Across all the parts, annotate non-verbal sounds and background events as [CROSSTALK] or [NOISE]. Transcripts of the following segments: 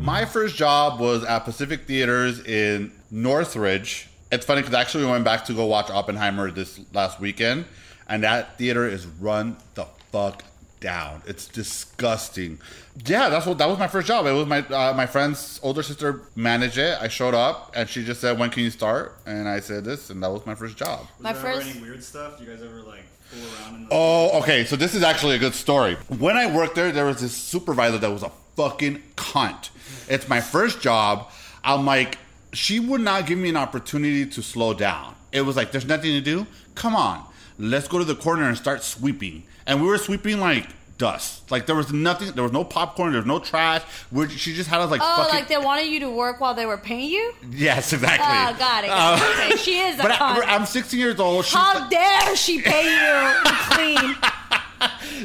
My first job was at Pacific Theaters in Northridge. It's funny because actually we went back to go watch Oppenheimer this last weekend, and that theater is run the fuck down. It's disgusting. Yeah, that's what that was my first job. It was my uh, my friend's older sister managed it. I showed up and she just said, "When can you start?" And I said this, and that was my first job. Was My there ever first- any weird stuff? Do you guys ever like fool around in the Oh, okay. So this is actually a good story. When I worked there, there was this supervisor that was a fucking cunt. It's my first job. I'm like, she would not give me an opportunity to slow down. It was like, there's nothing to do. Come on, let's go to the corner and start sweeping. And we were sweeping like dust. Like there was nothing. There was no popcorn. There was no trash. We're, she just had us like Oh, fucking. like they wanted you to work while they were paying you? yes, exactly. Oh, got it. It. okay, she is a But. I, I'm 16 years old. She's How dare she pay you to clean? [LAUGHS]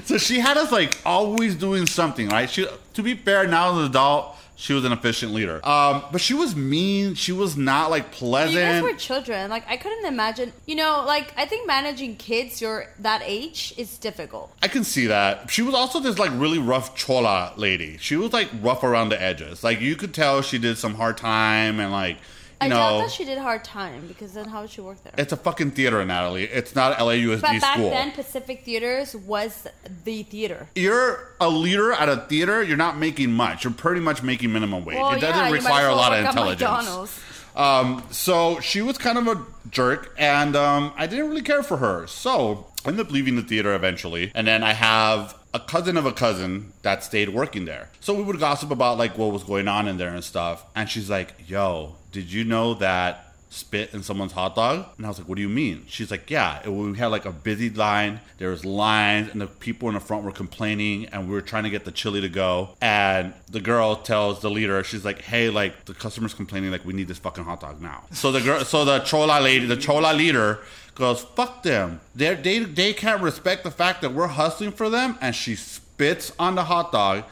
So she had us like always doing something, right? She, to be fair, now as an adult, she was an efficient leader. Um, but she was mean. She was not like pleasant. You guys were children. Like I couldn't imagine. You know, like I think managing kids your that age is difficult. I can see that. She was also this like really rough chola lady. She was like rough around the edges. Like you could tell she did some hard time and like you I know. doubt that she did hard time because then how would she work there? it's a fucking theater, Natalie. It's not LAUSD But back school. then, Pacific Theaters was the theater. you're a leader at a theater. You're not making much. You're pretty much making minimum wage. Well, it doesn't yeah, require as a lot of intelligence. Um, so she was kind of a jerk, and um, I didn't really care for her. So I ended up leaving the theater eventually, and then I have a cousin of a cousin that stayed working there. So we would gossip about like what was going on in there and stuff. And she's like, "Yo, did you know that?" Spit in someone's hot dog, and I was like, "What do you mean?" She's like, "Yeah, it, we had like a busy line. There was lines, and the people in the front were complaining, and we were trying to get the chili to go. And the girl tells the leader, she's like, "Hey, like the customers complaining, like we need this fucking hot dog now." So the girl, so the chola lady, the chola leader goes, "Fuck them. They they they can't respect the fact that we're hustling for them." And she spits on the hot dog,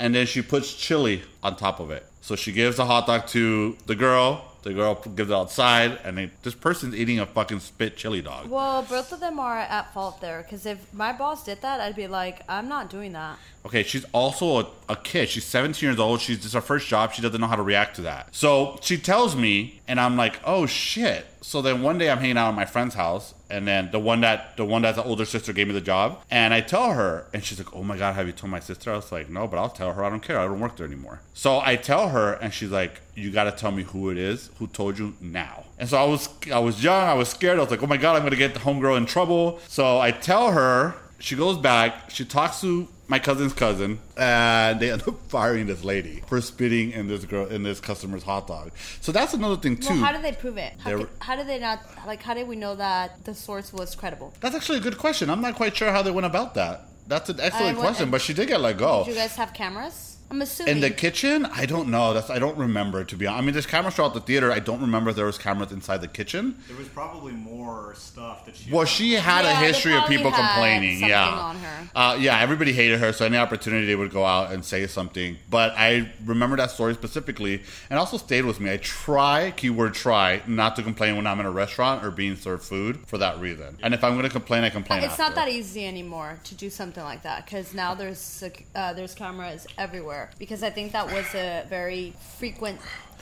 and then she puts chili on top of it. So she gives the hot dog to the girl. The girl gives it outside, and they, this person's eating a fucking spit chili dog. Well, both of them are at fault there because if my boss did that, I'd be like, I'm not doing that. Okay, she's also a, a kid. She's 17 years old. She's just her first job. She doesn't know how to react to that. So she tells me, and I'm like, oh shit. So then one day I'm hanging out at my friend's house, and then the one that the one that's the older sister gave me the job, and I tell her, and she's like, oh my god, have you told my sister? I was like, no, but I'll tell her. I don't care. I don't work there anymore. So I tell her, and she's like, you got to tell me who it is, who told you now. And so I was I was young. I was scared. I was like, oh my god, I'm gonna get the homegirl in trouble. So I tell her. She goes back. She talks to my cousin's cousin, and they end up [LAUGHS] firing this lady for spitting in this girl in this customer's hot dog. So that's another thing too. Well, how did they prove it? How, They how did they not? Like, how did we know that the source was credible? that's actually a good question. I'm not quite sure how they went about that. That's an excellent I went- question, but she did get let go. Did you guys have cameras? I'm assuming. In the kitchen, I don't know. That's I don't remember to be honest. I mean, there's cameras throughout the theater. I don't remember if there was cameras inside the kitchen. There was probably more stuff that she. Well, she had Yeah, a history of people had complaining. Yeah, on her. Uh, yeah, everybody hated her, so any opportunity they would go out and say something. But I remember that story specifically, and also stayed with me. I try, keyword try, not to complain when I'm in a restaurant or being served food for that reason. And if I'm going to complain, I complain. it's not that easy anymore to do something like that because now there's uh, there's cameras everywhere. Because I think that was a very frequent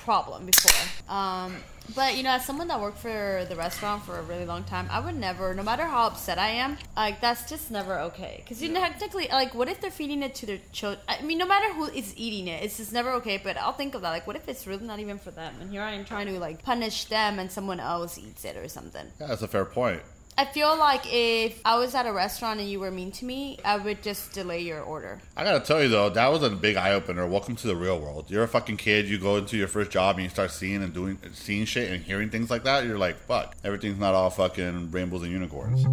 problem before. Um, but you know, as someone that worked for the restaurant for a really long time, I would never, no matter how upset I am, like that's just never okay. Because you know, technically, like, what if they're feeding it to their children? I mean, no matter who is eating it, it's just never okay. But I'll think of that. Like, what if it's really not even for them? And here I am trying to like punish them, and someone else eats it or something. Yeah, that's a fair point. I feel like if I was at a restaurant and you were mean to me, I would just delay your order. I gotta tell you though, that was a big eye opener. Welcome to the real world. You're a fucking kid. You go into your first job and you start seeing and doing, seeing shit and hearing things like that. You're like, fuck, everything's not all fucking rainbows and unicorns.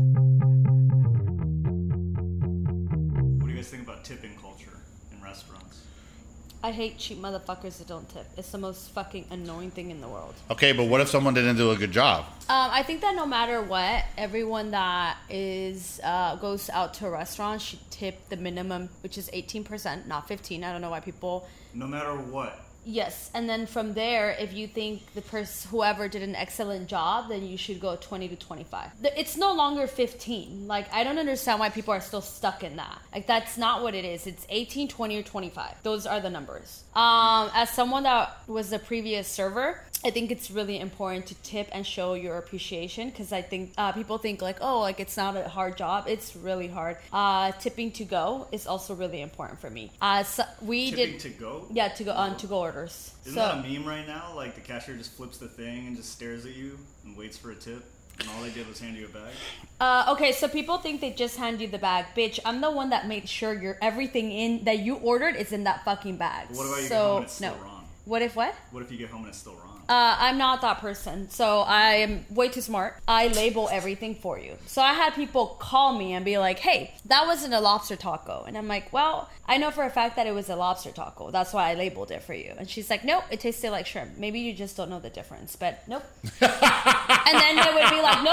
I hate cheap motherfuckers that don't tip. It's the most fucking annoying thing in the world. Okay, but what if someone didn't do a good job? Um, I think that no matter what, everyone that is uh, goes out to a restaurant should tip the minimum, which is eighteen percent, not fifteen. I don't know why people. No matter what. Yes, and then from there, if you think the person, whoever did an excellent job, then you should go 20 to 25. It's no longer 15. Like, I don't understand why people are still stuck in that. Like, that's not what it is. It's 18, 20, or 25. Those are the numbers. Um, as someone that was the previous server, I think it's really important to tip and show your appreciation because I think uh, people think like, oh, like it's not a hard job. It's really hard. Uh, tipping to go is also really important for me. Uh, so we Tipping did to go? yeah to go on to go orders. Isn't so that a meme right now? Like the cashier just flips the thing and just stares at you and waits for a tip, and all they did was hand you a bag. uh, okay, so people think they just hand you the bag, bitch. I'm the one that made sure your everything in that you ordered is in that fucking bag. What about you so, get home and it's still no. wrong? What if what? What if you get home and it's still wrong? Uh, I'm not that person, so I am way too smart. I label everything for you. So I had people call me and be like, "Hey, that wasn't a lobster taco," and I'm like, "Well, I know for a fact that it was a lobster taco. That's why I labeled it for you." And she's like, "Nope, it tasted like shrimp. Maybe you just don't know the difference." But nope. [LAUGHS]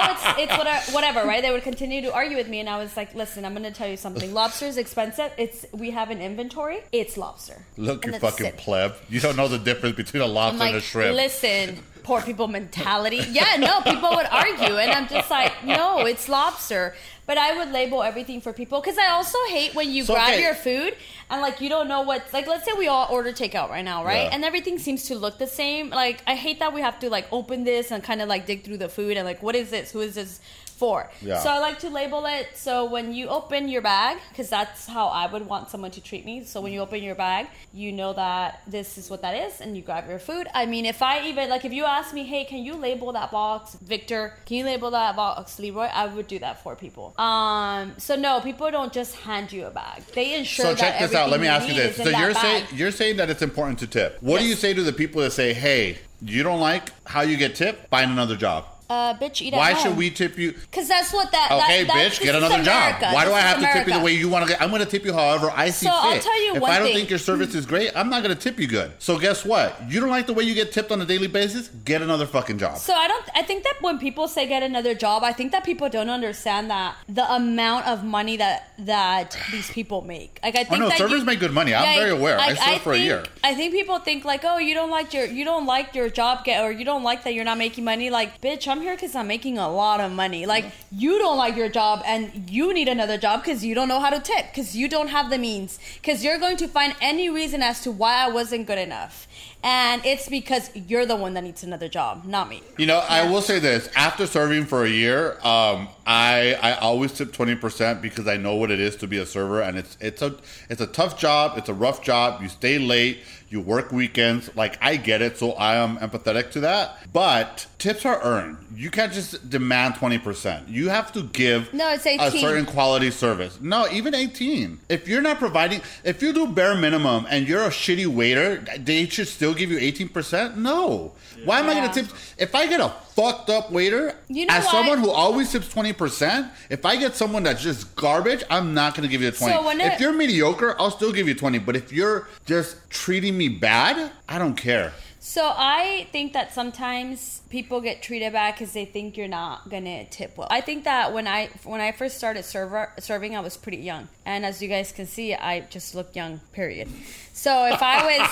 and then they would be like, "No, it's it's whatever, whatever, right?" They would continue to argue with me, and I was like, "Listen, I'm going to tell you something. [LAUGHS] Lobster is expensive. It's we have an inventory. It's lobster. Look, And you fucking it. pleb. You don't know the difference between a I'm lobster and a shrimp. listen, poor people mentality. Yeah, no, people would argue, and I'm just like, no, it's lobster. But I would label everything for people because I also hate when you So, grab okay. your food and like you don't know what. Like, let's say we all order takeout right now, right? Yeah. And everything seems to look the same. Like, I hate that we have to like open this and kind of like dig through the food and like, what is this? Who is this? For. Yeah. So I like to label it so when you open your bag, because that's how I would want someone to treat me. So when you open your bag, you know that this is what that is, and you grab your food. I mean, if I even like, if you ask me, hey, can you label that box, Victor? Can you label that box, Leroy? I would do that for people. Um, so no, people don't just hand you a bag. They ensure. That So check this out. Let me ask you this. So you're saying you're saying that it's important to tip. What do you say to the people that say, "Hey, you don't like how you get tipped? Find another job." Uh, bitch, eat Why should we tip you? Because that's what that. Okay, that, bitch, get another America. job. Why do I have to tip you the way you want to get? I'm going to tip you however I see So, fit. I'll tell you if I don't thing. think your service is great, I'm not going to tip you good. So guess what? You don't like the way you get tipped on a daily basis? Get another fucking job. So I don't. I think that when people say get another job, I think that people don't understand that the amount of money that that these people make. Like I think Oh, no, servers you- make good money. I'm very aware. I served for a think- year. I think people think like, oh, you don't like your you don't like your job get or you don't like that you're not making money. Like, bitch, I'm here because I'm making a lot of money. Like you don't like your job and you need another job because you don't know how to tip because you don't have the means because you're going to find any reason as to why I wasn't good enough. And it's because you're the one that needs another job, not me. You know, I will say this: after serving for a year, um, I I always tip twenty percent because I know what it is to be a server, and it's it's a it's a tough job. It's a rough job. You stay late. You work weekends. Like I get it, so I am empathetic to that. But tips are earned. You can't just demand twenty percent. You have to give No, it's a certain quality service. No, even eighteen. If you're not providing, if you do bare minimum and you're a shitty waiter, they should still give you eighteen percent. No. Why am I going to tip? If I get a fucked up waiter, You know as why- someone who always tips twenty percent, if I get someone that's just garbage, I'm not going to give you a twenty. So if it- you're mediocre, I'll still give you twenty. But if you're just treating me bad, I don't care. So I think that sometimes people get treated bad because they think you're not gonna tip well. I think that when I when I first started server serving, I was pretty young, and as you guys can see, I just look young. Period. So if I was,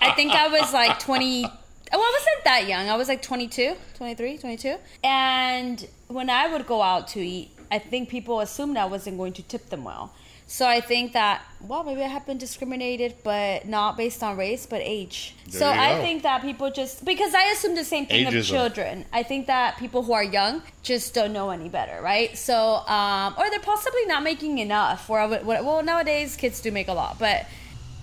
I think I was like twenty. Well, I wasn't that young. I was like 22, 23, 22. And when I would go out to eat, I think people assumed I wasn't going to tip them well. So I think that, well, maybe I have been discriminated, but not based on race, but age. There so I think that people just, because I assume the same thing Ageism. of children. I think that people who are young just don't know any better, right? So, um, or they're possibly not making enough. Where well, nowadays kids do make a lot, but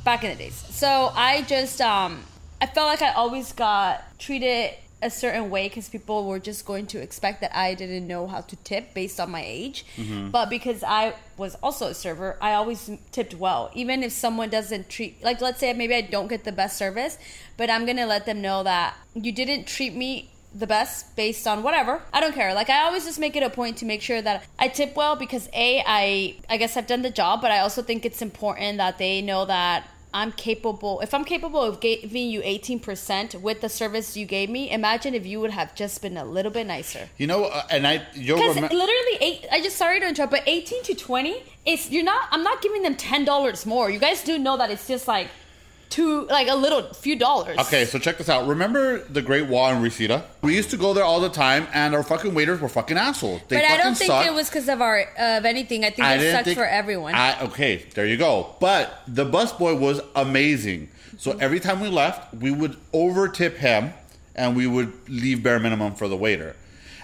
back in the days. So I just, um, I felt like I always got treated a certain way because people were just going to expect that I didn't know how to tip based on my age. Mm-hmm. But because I was also a server, I always tipped well. Even if someone doesn't treat, like, let's say maybe I don't get the best service, but I'm going to let them know that you didn't treat me the best based on whatever. I don't care. Like I always just make it a point to make sure that I tip well because a I I guess I've done the job, but I also think it's important that they know that I'm capable. If I'm capable of giving you 18% with the service you gave me, imagine if you would have just been a little bit nicer. You know, uh, and I you'll Because remember. literally, eight. I just sorry to interrupt, but 18 to 20, it's you're not. I'm not giving them ten dollars more. You guys do know that it's just like two, like a little few dollars. Okay, so check this out. Remember the Great Wall in Reseda? We used to go there all the time, and our fucking waiters were fucking assholes. They But I don't think sucked. it was because of our of anything. I think I it sucks think- for everyone. I, okay, there you go. But the busboy was amazing. So mm-hmm. every time we left, we would over tip him, and we would leave bare minimum for the waiter.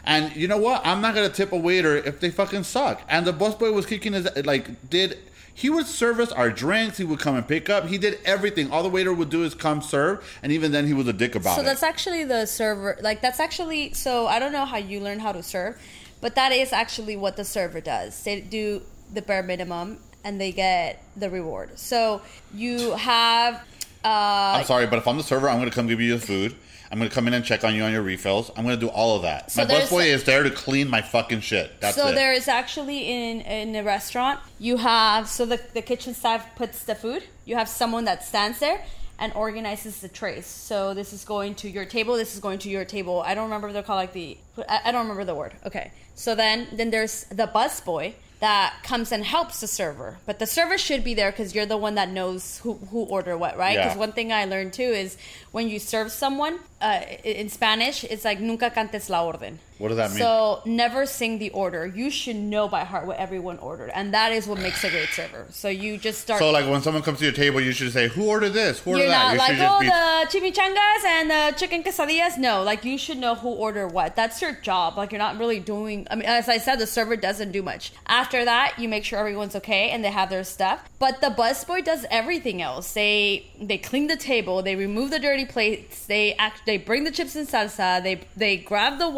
And you know what? I'm not gonna tip a waiter if they fucking suck. And the busboy was kicking his like did. He would serve us our drinks. He would come and pick up. He did everything. All the waiter would do is come serve, and even then, he was a dick about so it. So that's actually the server. Like that's actually. So I don't know how you learn how to serve, but that is actually what the server does. They do the bare minimum and they get the reward. So you have. Uh, I'm sorry, but if I'm the server, I'm going to come give you the food. I'm going to come in and check on you on your refills. I'm going to do all of that. So my busboy is there to clean my fucking shit. That's so it. there is actually in in a restaurant you have so the the kitchen staff puts the food. You have someone that stands there and organizes the trays. So this is going to your table. This is going to your table. I don't remember what they're called like the I, I don't remember the word. Okay. So then then there's the bus boy that comes and helps the server. But the server should be there because you're the one that knows who, who order what, right? Yeah. Because one thing I learned too is when you serve someone uh, in Spanish, it's like nunca cantes la orden. What does that mean? So never sing the order. You should know by heart what everyone ordered, and that is what makes a great server. So you just start. So, like, when someone comes to your table, you should say, "Who ordered this? Who ordered you're that?" not you like, oh, be. the chimichangas and the chicken quesadillas. No, like you should know who ordered what. That's your job. Like you're not really doing. I mean, as I said, the server doesn't do much. After that, you make sure everyone's okay and they have their stuff. But the busboy does everything else. They they clean the table. They remove the dirty plates. They act. They bring the chips and salsa. They they grab the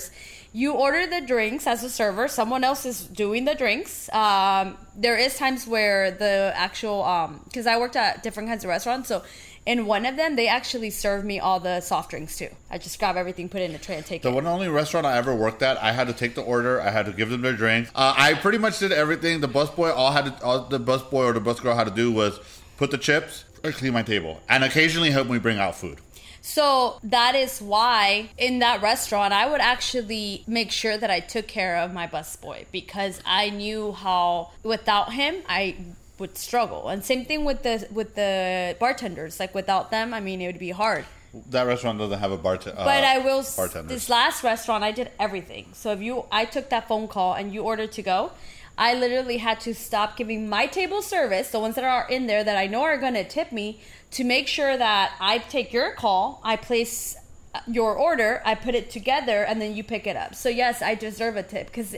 waters. You order the drinks as a server. Someone else is doing the drinks. Um, there is times where the actual because I worked at different kinds of restaurants, so in one of them they actually serve me all the soft drinks too. I just grab everything, put it in a tray, and take The it. The one only restaurant I ever worked at, I had to take the order. I had to give them their drinks. Uh, I pretty much did everything. The busboy, all had to, all the busboy or the busgirl had to do was put the chips or clean my table, and occasionally help me bring out food. So that is why in that restaurant I would actually make sure that I took care of my busboy because I knew how without him I would struggle. And same thing with the with the bartenders. Like without them, I mean it would be hard. That restaurant doesn't have a bartender. Uh, but I will. bartenders. This last restaurant, I did everything. So if you, I took that phone call and you ordered to go, I literally had to stop giving my table service, the ones that are in there that I know are going to tip me, to make sure that I take your call, I place uh, your order, I put it together, and then you pick it up. So yes, I deserve a tip because.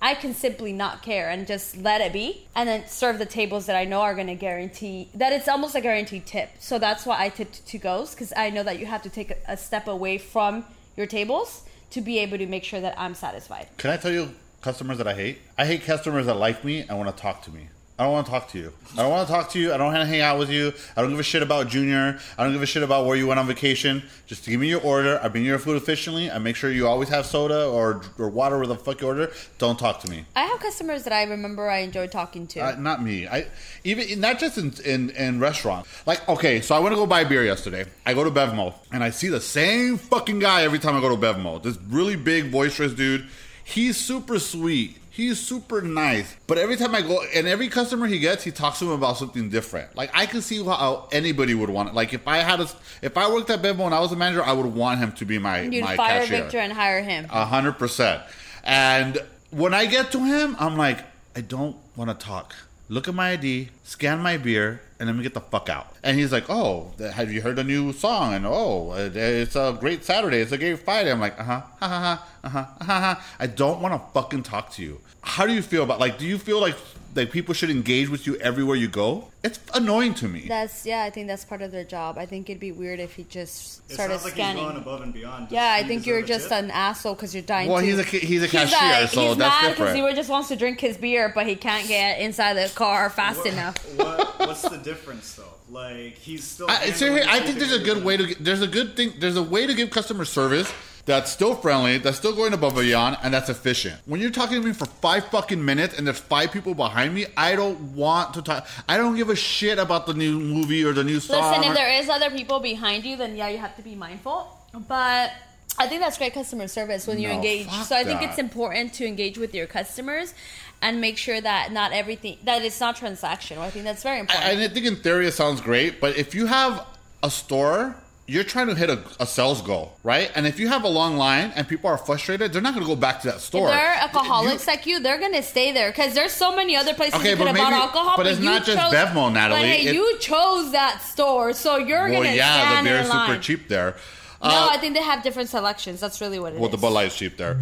I can simply not care and just let it be and then serve the tables that I know are going to guarantee that it's almost a guaranteed tip. So that's why I tipped to goes because I know that you have to take a, a step away from your tables to be able to make sure that I'm satisfied. Can I tell you customers that I hate? I hate customers that like me and want to talk to me. I don't want to talk to you. I don't want to talk to you. I don't want to hang out with you. I don't give a shit about Junior. I don't give a shit about where you went on vacation. Just give me your order. I bring your food efficiently. I make sure you always have soda or, or water with the fuck you order. Don't talk to me. I have customers that I remember I enjoy talking to. Uh, not me. I even not just in, in in restaurants. Like okay, so I went to go buy beer yesterday. I go to Bevmo and I see the same fucking guy every time I go to Bevmo. This really big, boisterous dude. He's super sweet. He's super nice. But every time I go, and every customer he gets, he talks to him about something different. Like I can see how anybody would want it. Like if I had a, if I worked at Bevmo and I was a manager, I would want him to be my You'd my fire cashier. Victor and hire him. A hundred percent. And when I get to him, I'm like, I don't want to talk. Look at my ID, scan my beer, and let me get the fuck out. And he's like, Oh, have you heard a new song? And oh, it's a great Saturday. It's a great Friday. I'm like, Uh huh, ha ha ha, uh huh, ha ha. I don't want to fucking talk to you. How do you feel about like? Do you feel like like people should engage with you everywhere you go? It's annoying to me. That's yeah. I think that's part of their job. I think it'd be weird if he just It started sounds like scanning. he's going above and beyond. yeah, I think you're just an asshole because you're dying. Well, to. he's a he's a He's cashier, like, so he's that's mad because different. he just wants to drink his beer, but he can't get inside the car fast What- enough. what, what's the difference though? Like he's still. I, so here, I think there's a good way to. get- There's a good thing. There's a way to give customer service that's still friendly, that's still going above and beyond, and that's efficient. When you're talking to me for five fucking minutes and there's five people behind me, I don't want to talk. I don't give a shit about the new movie or the new song. Listen, if there is other people behind you, then yeah, you have to be mindful. But I think that's great customer service when you No, engage. So I think that. it's important to engage with your customers and make sure that not everything that it's not transactional. I think that's very important. And I think in theory it sounds great, but if you have a store, you're trying to hit a, a sales goal, right? And if you have a long line and people are frustrated, they're not going to go back to that store. if they're alcoholics You- like you, they're gonna stay there because there's so many other places Okay, you but could have bought alcohol. but it's you not just chose, Bevmo, Natalie. But hey, It- you chose that store, so you're well, gonna yeah, the beer is super cheap there. No, Uh, I think they have different selections. That's really what it is. well, the Bud Light is cheap there.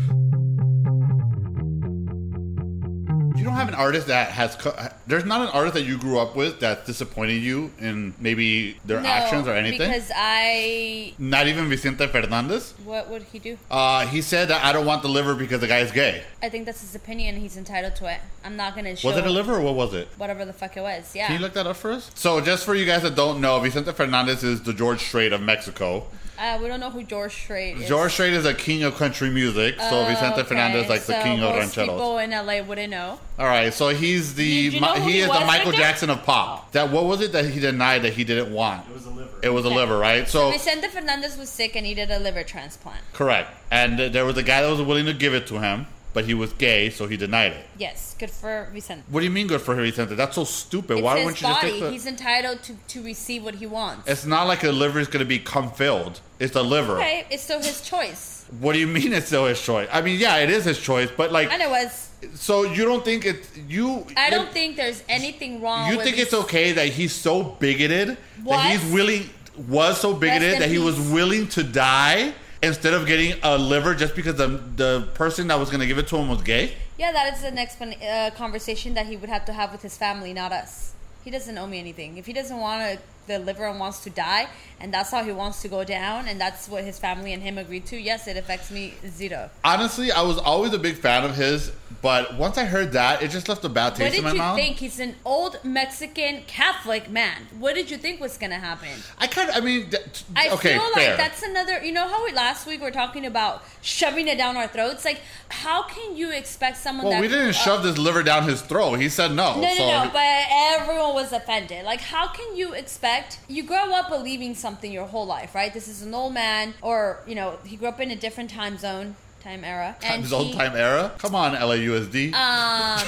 You don't have an artist that has. Co- there's not an artist that you grew up with that disappointed you in maybe their no, actions or anything. Because I, not even Vicente Fernandez. what would he do? Uh, he said that I don't want the liver because the guy is gay. I think that's his opinion. He's entitled to it. I'm not gonna show Was it a liver or what was it? whatever the fuck it was. Yeah. Can you look that up for us? So, just for you guys that don't know, Vicente Fernandez is the George Strait of Mexico. Uh, we don't know who George Strait is. George Strait is a king of country music, so Oh, Vicente okay. Fernandez like the king of most rancheros. people in LA wouldn't know. All right, so he's the Did you know he he is the Michael right? Jackson of pop. That what was it that he denied that he didn't want? It was a liver. It was a liver, right? So Vicente Fernandez was sick and needed a liver transplant. correct, and uh, there was a guy that was willing to give it to him, but he was gay, so he denied it. Yes, good for Vicente. What do you mean good for Vicente? That's so stupid. It's Why wouldn't you just body. take the? He's entitled to, to receive what he wants. It's not like a liver is going to be cum filled. It's a liver. okay, it's still his choice. What do you mean it's still his choice? I mean, yeah, it is his choice, but like, And it was. so you don't think it? You? I don't think there's anything wrong. You think it's okay that he's so bigoted What? that he's willing was so bigoted that he was willing to die instead of getting a liver just because the the person that was going to give it to him was gay? Yeah, that is the next uh, conversation that he would have to have with his family, not us. He doesn't owe me anything. If he doesn't want to the liver and wants to die, and that's how he wants to go down, and that's what his family and him agreed to. Yes, it affects me zero. Honestly, I was always a big fan of his, but once I heard that, it just left a bad taste in my mouth. What did you mouth. think? He's an old Mexican Catholic man. What did you think was gonna happen? I kind of, I mean, th- I okay, feel fair. like that's another. You know how we, last week we are talking about shoving it down our throats? Like, how can you expect someone well, that we didn't uh, shove this liver down his throat. He said no. No, no, so no. But everyone was offended. Like, how can you expect? You grow up believing something your whole life, right? This is an old man, or you know, he grew up in a different time zone, time era, and his he, time era. Come on, LAUSD. Um,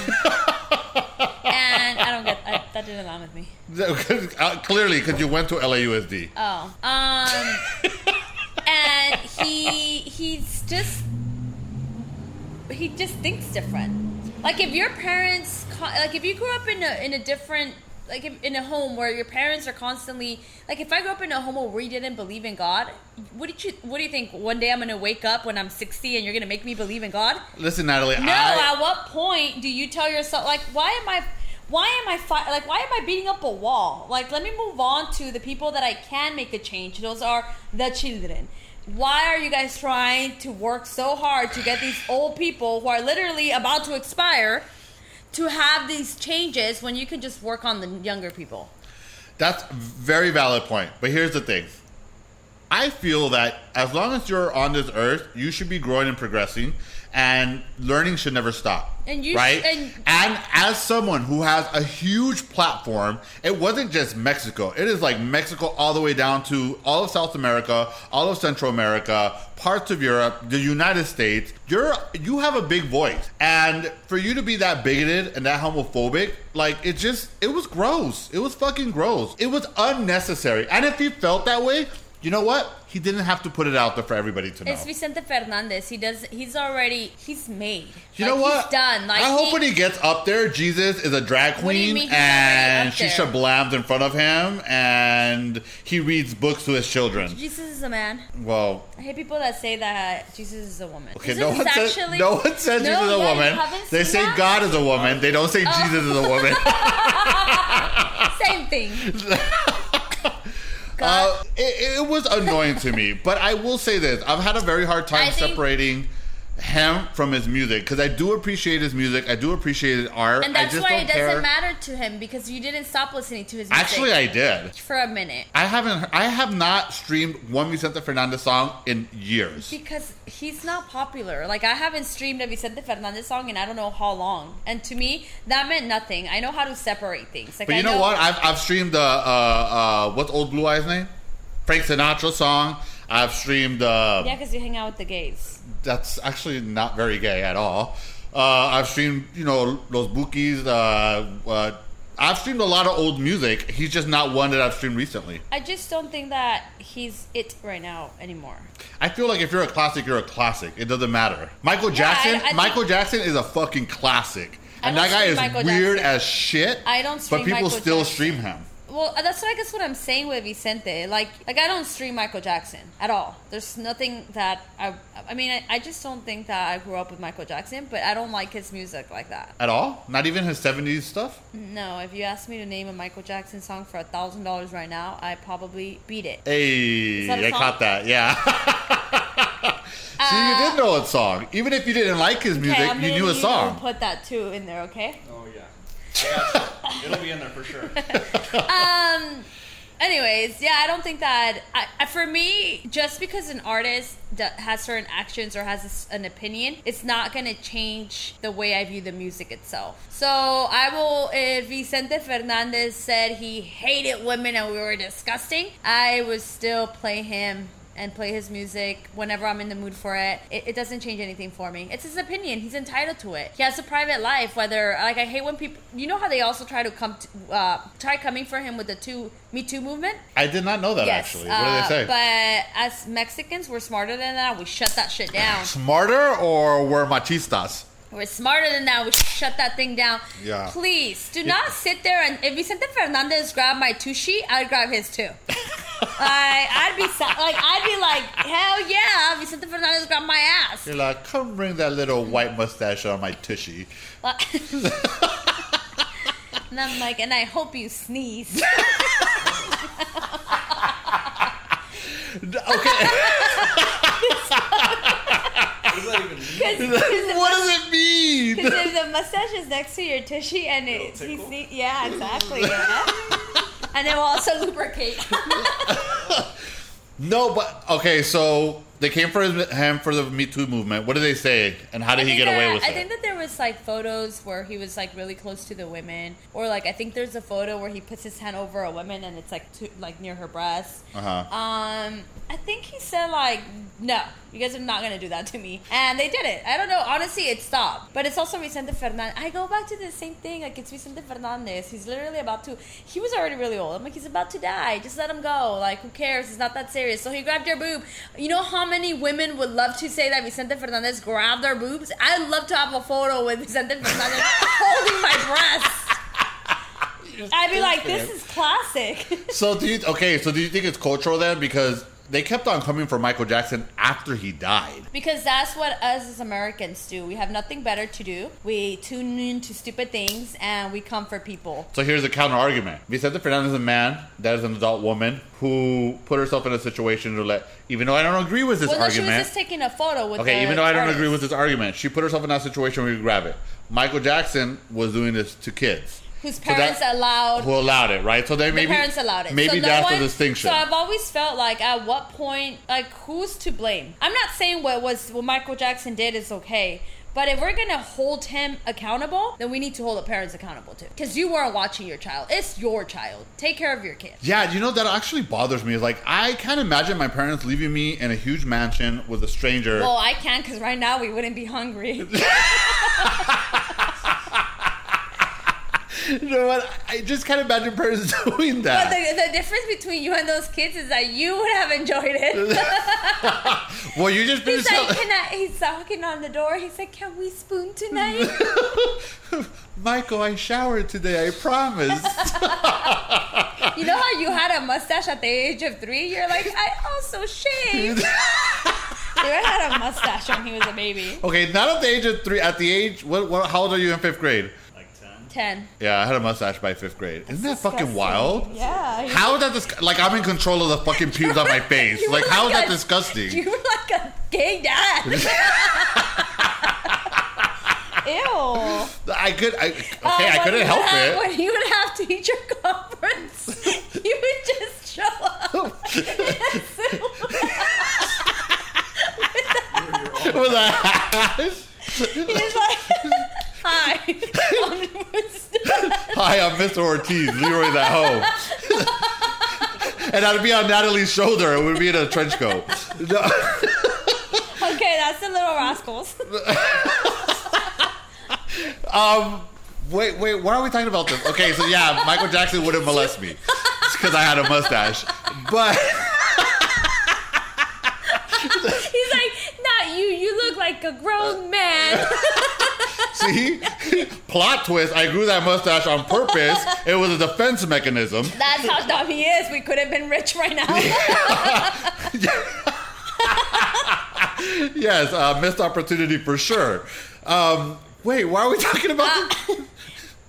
and I don't get I, that didn't land with me. [LAUGHS] Uh, Clearly, because you went to LAUSD. Oh, um, and he he's just he just thinks different. Like if your parents, like if you grew up in a in a different like in a home where your parents are constantly like if I grew up in a home where we didn't believe in God, what did you what do you think? One day I'm gonna wake up when I'm 60 and you're gonna make me believe in God? Listen, Natalie. No. I, at what point do you tell yourself like why am I? Why am I fi- like? Why am I beating up a wall? Like, let me move on to the people that I can make a change. Those are the children. Why are you guys trying to work so hard to get these old people who are literally about to expire to have these changes when you can just work on the younger people? That's a very valid point. But here's the thing. I feel that as long as you're on this earth, you should be growing and progressing, and learning should never stop. And you right? and- and as someone who has a huge platform, it wasn't just Mexico. It is like Mexico all the way down to all of South America, all of Central America, parts of Europe, the United States. You're you have a big voice, and for you to be that bigoted and that homophobic, like it just it was gross. It was fucking gross. It was unnecessary. And if he felt that way, you know what? He didn't have to put it out there for everybody to know. It's Vicente Fernandez. He does. He's already. He's made. You Like, know what? He's done. Like I hope he- when he gets up there, Jesus is a drag What do you queen mean he's already and she shablams in front of him and he reads books to his children. Jesus is a man. Well, I hate people that say that Jesus is a woman. okay, Jesus no one says actually- no one says No, Jesus is a yeah, woman. They say that? Oh. God is a woman. They don't say oh. Jesus is a woman. [LAUGHS] Same thing. [LAUGHS] God. Uh, it, it was annoying to me, but I will say this: I've had a very hard time I think- separating him from his music because I do appreciate his music. I do appreciate his art. and that's why it doesn't care. matter to him because you didn't stop listening to his music. Actually, I did. for a minute. I haven't. I have not streamed one Vicente Fernandez song in years. Because he's not popular. Like I haven't streamed a Vicente Fernandez song in I don't know how long. And to me, that meant nothing. I know how to separate things. Like But you know what? I've, I've streamed the uh, uh, what's Old Blue Eyes name? Frank Sinatra song. I've streamed. Uh, Yeah, because you hang out with the gays. That's actually not very gay at all. Uh, I've streamed, you know, Los Bukis. Uh, uh, I've streamed a lot of old music. He's just not one that I've streamed recently. I just don't think that he's it right now anymore. I feel like if you're a classic, you're a classic. It doesn't matter. Michael Jackson. I- I think- Michael Jackson is a fucking classic, and that guy is Michael weird Jackson. as shit. I don't but people Michael still Jackson. stream him. Well, uh, that's what I guess what I'm saying with Vicente. Like, like I don't stream Michael Jackson at all. There's nothing that I. I mean, I, I just don't think that I grew up with Michael Jackson, but I don't like his music like that. At all? Not even his '70s stuff. No, if you ask me to name a Michael Jackson song for a thousand dollars right now, I probably beat it. Hey, that a I song? caught that. Yeah. [LAUGHS] See, you did know a song. Even if you didn't like his music, Okay, you knew a song. Put that too in there, okay? Oh yeah. I. [LAUGHS] It'll be in there for sure. [LAUGHS] Um. Anyways, yeah, I don't think that. I, I, for me, just because an artist that has certain actions or has a s an opinion, it's not gonna change the way I view the music itself. So I will. If Vicente Fernandez said he hated women and we were disgusting, I would still play him and play his music whenever I'm in the mood for it. it. It doesn't change anything for me. It's his opinion. He's entitled to it. He has a private life. Whether like I hate when people, you know how they also try to come, to, uh, try coming for him with the two Me Too movement. I did not know that actually. What did uh, they say? But as Mexicans, we're smarter than that. We shut that shit down. Smarter or we're machistas? We're smarter than that. We should shut that thing down. Yeah. Please do not sit there and if Vicente Fernandez grabbed my tushy, I'd grab his too. [LAUGHS] like I'd be like I'd be like hell yeah, Vicente Fernandez grabbed my ass. You're like, come bring that little white mustache on my tushy. [LAUGHS] and I'm like, and I hope you sneeze. [LAUGHS] Okay, What does that even mean? Because what does it mean? Because if the mustache is next to your tushy and it, It'll he tickle? yeah, exactly. Yeah. and it will also lubricate. [LAUGHS] No, but okay. So they came for him for the Me Too movement. What did they say, and how did he get away with I it? I think that there was like photos where he was like really close to the women, or like I think there's a photo where he puts his hand over a woman and it's like to, like near her breast. uh huh. Um, I think he said like, no, you guys are not gonna do that to me, and they did it. I don't know. Honestly, it stopped, but it's also Vicente Fernandez. I go back to the same thing. Like it's Vicente Fernandez. He's literally about to. He was already really old. I'm like, he's about to die. Just let him go. Like, who cares? It's not that serious. So he grabbed your boob. You know how many women would love to say that Vicente Fernandez grabbed their boobs? I'd love to have a photo with Vicente Fernandez [LAUGHS] holding my breast. I'd be like, this is classic. So do you okay? So do you think it's cultural then? Because they kept on coming for Michael Jackson after he died. Because that's what us as Americans do. We have nothing better to do. We tune into stupid things and we comfort people. So here's a counter argument. Vicente Fernandez is a man that is an adult woman who put herself in a situation to let, even though I don't agree with this well, no, she was just taking a photo with Okay, even though I don't artist. agree with this argument, she put herself in that situation where you grab it. Michael Jackson was doing this to kids. Whose So parents that- allowed Who allowed it, right? So then the maybe parents allowed it. Maybe so no that's one, the distinction. So I've always felt like at what point, like who's to blame? I'm not saying what was what Michael Jackson did is okay. But if we're gonna hold him accountable, then we need to hold the parents accountable too. Because you weren't watching your child. It's your child. Take care of your kid. yeah, you know that actually bothers me. Is like I can't imagine my parents leaving me in a huge mansion with a stranger. Well, I can because right now we wouldn't be hungry. [LAUGHS] [LAUGHS] you know what? I just can't imagine parents [LAUGHS] doing But that. the, the difference between you and those kids is that you would have enjoyed it. [LAUGHS] well, you just [LAUGHS] he's finished. like, can I, he's knocking on the door. He's like, can we spoon tonight? Michael, I showered today. I promise. you know how you had a mustache at the age of three? You're like, I also shaved. David had a mustache when he was a baby. okay, not at the age of three. At the age, what? what how old are you in fifth grade? Ten. Yeah, I had a mustache by fifth grade. Isn't that fucking Disgusting. wild? Yeah. How is that dis- like I'm in control of the fucking [LAUGHS] pubes on my face? You Like were how is like that a- disgusting? You were like a gay dad. [LAUGHS] Ew. I could I okay, I oh, couldn't help it. When you would have teacher [LAUGHS] conference, you would just show up. With a hat. He's like, hi. [LAUGHS] Hi, I'm Mr. Ortiz. Leroy's at home. [LAUGHS] and I'd be on Natalie's shoulder. It would be in a trench coat. [LAUGHS] Okay, that's the Little Rascals. Um, wait, wait. Why are we talking about this? Okay, so yeah, Michael Jackson wouldn't molest me because I had a mustache, but He's like, not you. You look like a grown man. [LAUGHS] see, plot twist. I grew that mustache on purpose. It was a defense mechanism. That's how dumb he is. We could have been rich right now. [LAUGHS] Yes, uh, missed opportunity for sure. Um, wait, why are we talking about? this?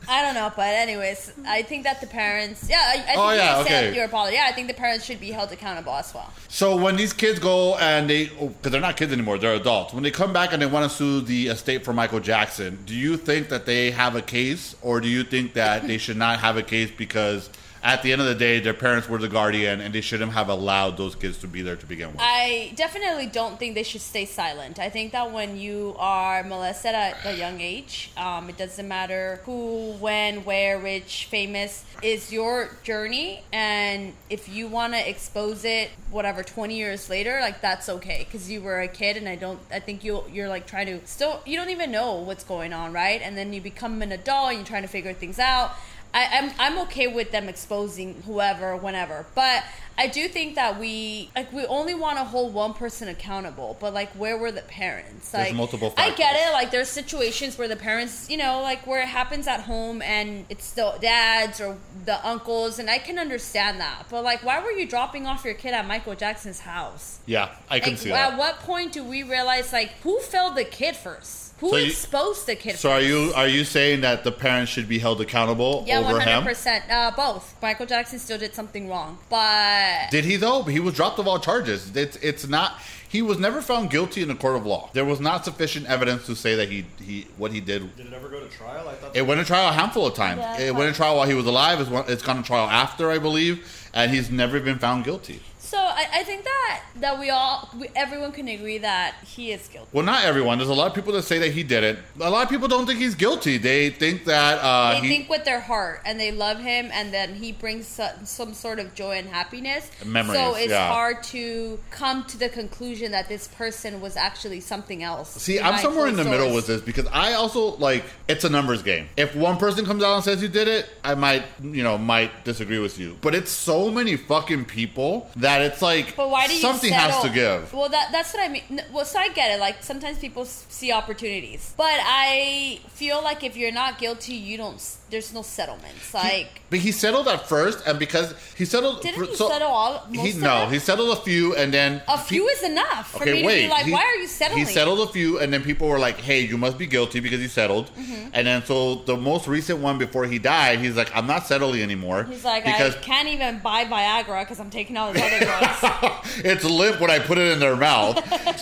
I don't know, but anyways, I think that the parents. Yeah, I, I think Oh, yeah, said okay. your apology. Yeah, I think the parents should be held accountable as well. So when these kids go and they, oh, because they're not kids anymore, they're adults. When they come back and they want to sue the estate for Michael Jackson, do you think that they have a case, or do you think that they should not have a case because at the end of the day, their parents were the guardian and they shouldn't have allowed those kids to be there to begin with? I definitely don't think they should stay silent. I think that when you are molested at a young age, um, it doesn't matter who, when, where, rich, famous, is your journey. And if you want to expose it, whatever, 20 years later, like that's okay because you were a kid. And I don't, I think you, you're like trying to still, you don't even know what's going on, right? And then you become an adult and you're trying to figure things out. I, I'm I'm okay with them exposing whoever, whenever, but I do think that we like we only want to hold one person accountable, but like where were the parents? There's Like multiple I get it. Like there's situations where the parents, you know, like where it happens at home and it's the dads or the uncles, and I can understand that. But like, why were you dropping off your kid at Michael Jackson's house? yeah, I can Like, see at that. what point do we realize like who failed the kid first? Who So you- exposed the kid? So first? are you are you saying that the parents should be held accountable Yeah, one hundred him? percent. Uh, both. Michael Jackson still did something wrong, but Did he though? He was dropped of all charges. It's it's not. He was never found guilty in a court of law. There was not sufficient evidence to say that he he what he did. Did it ever go to trial? I thought It went to trial a handful of times. Yeah, it went to trial while he was alive. It's, one- it's gone to trial after, I believe, and he's never been found guilty. So I, I think that that we all, we, everyone can agree that he is guilty. Well, not everyone. There's a lot of people that say that he did it. A lot of people don't think he's guilty. They think that uh, They he. think with their heart and they love him, and then he brings some, some sort of joy and happiness. Memories, so it's yeah. hard to come to the conclusion that this person was actually something else. See, I'm somewhere in the middle with this because I also like it's a numbers game. If one person comes out and says you did it, I might, you know, might disagree with you. But it's so many fucking people that it's like But why do you something settle? has to give. Well, that that's what I mean. Well, so I get it. Like sometimes people see opportunities, but I feel like if you're not guilty, you don't. There's no settlements. Like But he settled at first, and because he settled, Didn't he settle all- He of no, them? he settled a few, and then a few is enough for Okay, me to wait. be like, he- why are you settling? He settled a few, and then people were like, "Hey, you must be guilty because you settled." Mm-hmm. And then so the most recent one before he died, he's like, "I'm not settling anymore." He's like, because I can't even buy Viagra because I'm taking all the other drugs. [LAUGHS] it's limp when I put it in their mouth.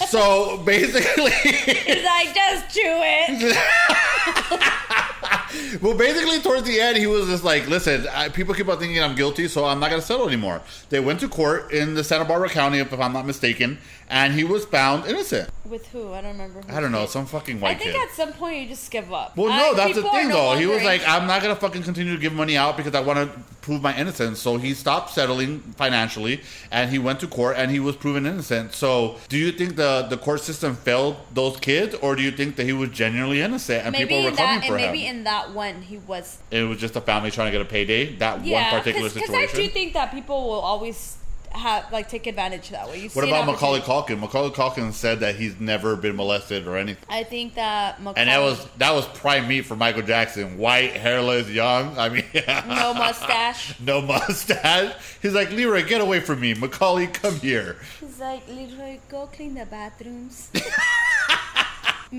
so basically, [LAUGHS] He's like, just chew it. [LAUGHS] well, basically towards the end, he was just like, "Listen, I, people keep on thinking I'm guilty, so I'm not going to settle anymore." They went to court in the Santa Barbara County, if I'm not mistaken, and he was found innocent. With who? I don't remember. I don't know, some fucking white. I think kid. at some point you just give up. Well, no, that's the thing, no though. He was like, I'm not gonna fucking continue to give money out because I want to prove my innocence. So he stopped settling financially, and he went to court, and he was proven innocent. So, do you think the the court system failed those kids, or do you think that he was genuinely innocent and maybe people were in coming that, for and maybe him? in that one he was. it was just a family trying to get a payday. That Yeah, one particular because situation. I do think that people will always have like take advantage that way. You what about Macaulay. Culkin? Macaulay Culkin said that he's never been molested or anything. I think that Macaulay, And that was that was prime meat for Michael Jackson. White, hairless, young. I mean, [LAUGHS] no mustache. [LAUGHS] no mustache. He's like, Leroy, get away from me. Macaulay, come here. He's like, Leroy, go clean the bathrooms. [LAUGHS]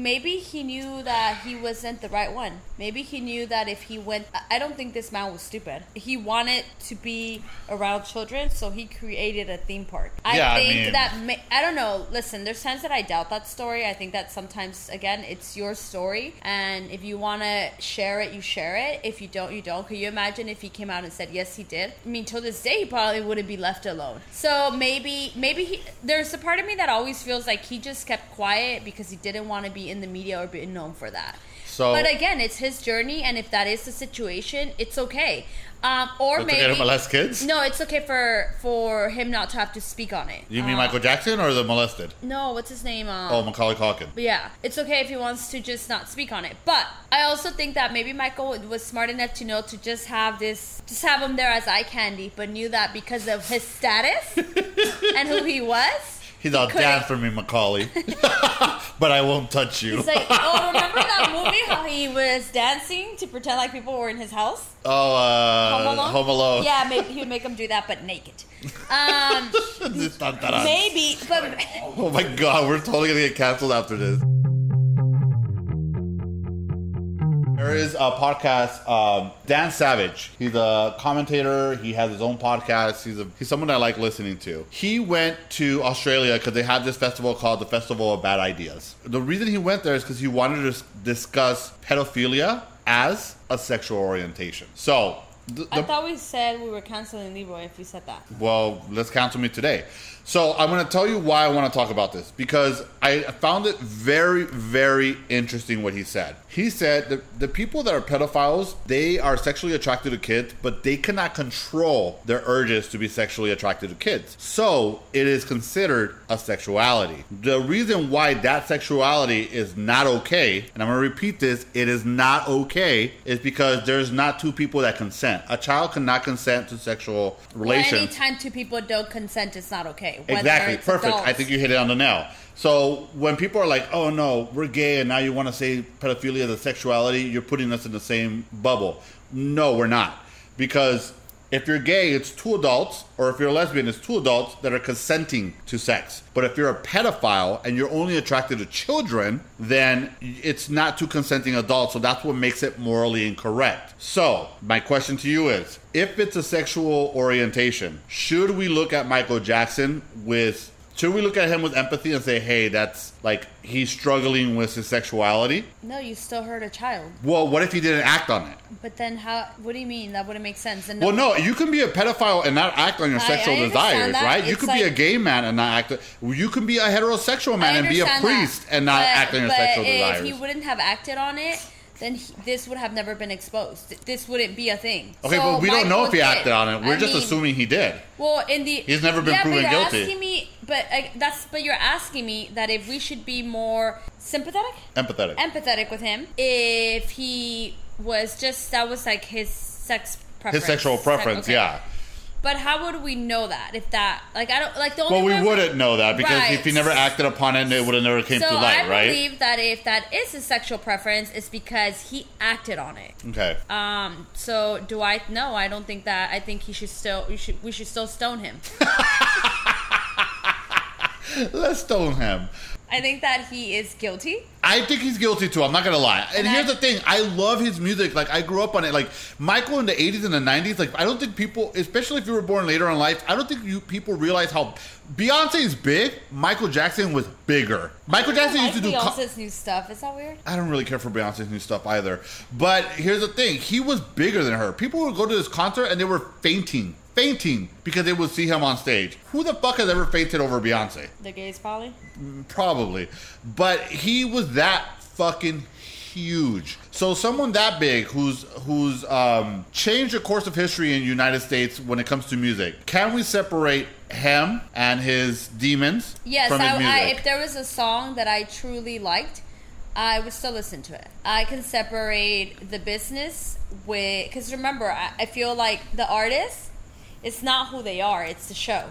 Maybe he knew that he wasn't the right one. Maybe he knew that if he went, I- I don't think this man was stupid. He wanted to be around children, so he created a theme park. I Yeah, I think mean- that ma- I don't know. Listen, there's times that I doubt that story. I think that sometimes, again, it's your story, and if you want to share it, you share it. If you don't, you don't. Could you imagine if he came out and said yes, he did? I mean, till this day, he probably wouldn't be left alone. So maybe, maybe he, there's a part of me that always feels like he just kept quiet because he didn't want to be in the media or be known for that. So- but again, it's his journey, and if that is the situation, it's okay. Um, or It's okay to maybe molest kids? No, it's okay for for him not to have to speak on it. You mean Uh, Michael Jackson or the molested? No, what's his name? Um, Oh, Macaulay Culkin. Yeah, it's okay if he wants to just not speak on it. But I also think that maybe Michael was smart enough to know to just have this, just have him there as eye candy, but knew that because of his status [LAUGHS] and who he was. He's all couldn't- down for me, Macaulay. [LAUGHS] [LAUGHS] but I won't touch you. It's like, oh, [LAUGHS] remember that movie how he was dancing to pretend like people were in his house? oh, uh, Home Alone? Home Alone. Yeah, maybe he would make them do that, but naked. Um, maybe, but Oh my god, we're totally gonna get canceled after this. There is a podcast, um, Dan Savage. He's a commentator. He has his own podcast. He's a, he's someone I like listening to. He went to Australia because they have this festival called the Festival of Bad Ideas. The reason he went there is because he wanted to discuss pedophilia as a sexual orientation. So, the, I thought we said we were canceling Leroy if we said that. well, let's cancel me today. So I'm going to tell you why I want to talk about this because I found it very, very interesting what he said. He said that the people that are pedophiles, they are sexually attracted to kids, but they cannot control their urges to be sexually attracted to kids. So it is considered a sexuality. The reason why that sexuality is not okay, and I'm going to repeat this, it is not okay, is because there's not two people that consent. A child cannot consent to sexual relations. Well, anytime two people don't consent, it's not okay. Exactly. Perfect. I think you hit it on the nail. So when people are like, "Oh no, we're gay," and now you want to say pedophilia is a sexuality, you're putting us in the same bubble. No, we're not. Because if you're gay, it's two adults, or if you're a lesbian, it's two adults that are consenting to sex. But if you're a pedophile and you're only attracted to children, then it's not two consenting adults. So that's what makes it morally incorrect. So my question to you is: If it's a sexual orientation, should we look at Michael Jackson with should we look at him with empathy and say, hey, that's like he's struggling with his sexuality? No, you still hurt a child. Well, what if he didn't act on it? But then how? What do you mean? That wouldn't make sense. And Well, no, you can be a pedophile and not act on your I- sexual I understand desires, that. right? You It's could be a like- gay man and not act. You can be a heterosexual man I and be a understand that. priest and not But- act on your but sexual if desires. he wouldn't have acted on it, then he, this would have never been exposed. This wouldn't be a thing. okay, So but we don't know if he acted did. on it. We're I just mean, assuming he did. Well, in the He's never been yeah, proven but you're guilty. Asking me, but I, that's but you're asking me that if we should be more sympathetic, Empathetic. empathetic with him, if he was just that was like his sex preference, his sexual preference, Okay. yeah. But how would we know that if that like I don't like the only Well, we wouldn't know that because Right. if he never acted upon it, it would have never came So to light, I right? I believe that if that is his sexual preference, it's because he acted on it. Okay. Um. So do I? No, I don't think that. I think he should still. We should. We should still stone him. [LAUGHS] Let's stone him. I think that he is guilty. I think he's guilty too. I'm not gonna lie. And, And here's I- the thing: I love his music. Like I grew up on it. Like Michael in the '80s and the '90s. Like I don't think people, especially if you were born later in life, I don't think you people realize how Beyonce is big. Michael Jackson was bigger. Michael Jackson I used to like do. co- Beyonce's new stuff. Is that weird? I don't really care for Beyonce's new stuff either. But here's the thing: he was bigger than her. People would go to this concert and they were fainting, fainting because they would see him on stage. Who the fuck has ever fainted over Beyonce? The gays probably. Probably. But he was that fucking huge. So someone that big who's who's um, changed the course of history in the United States when it comes to music. Can we separate him and his demons Yes, from his I, music? I, if there was a song that I truly liked, I would still listen to it. I can separate the business with because remember, I, I feel like the artist. It's not who they are; it's the show.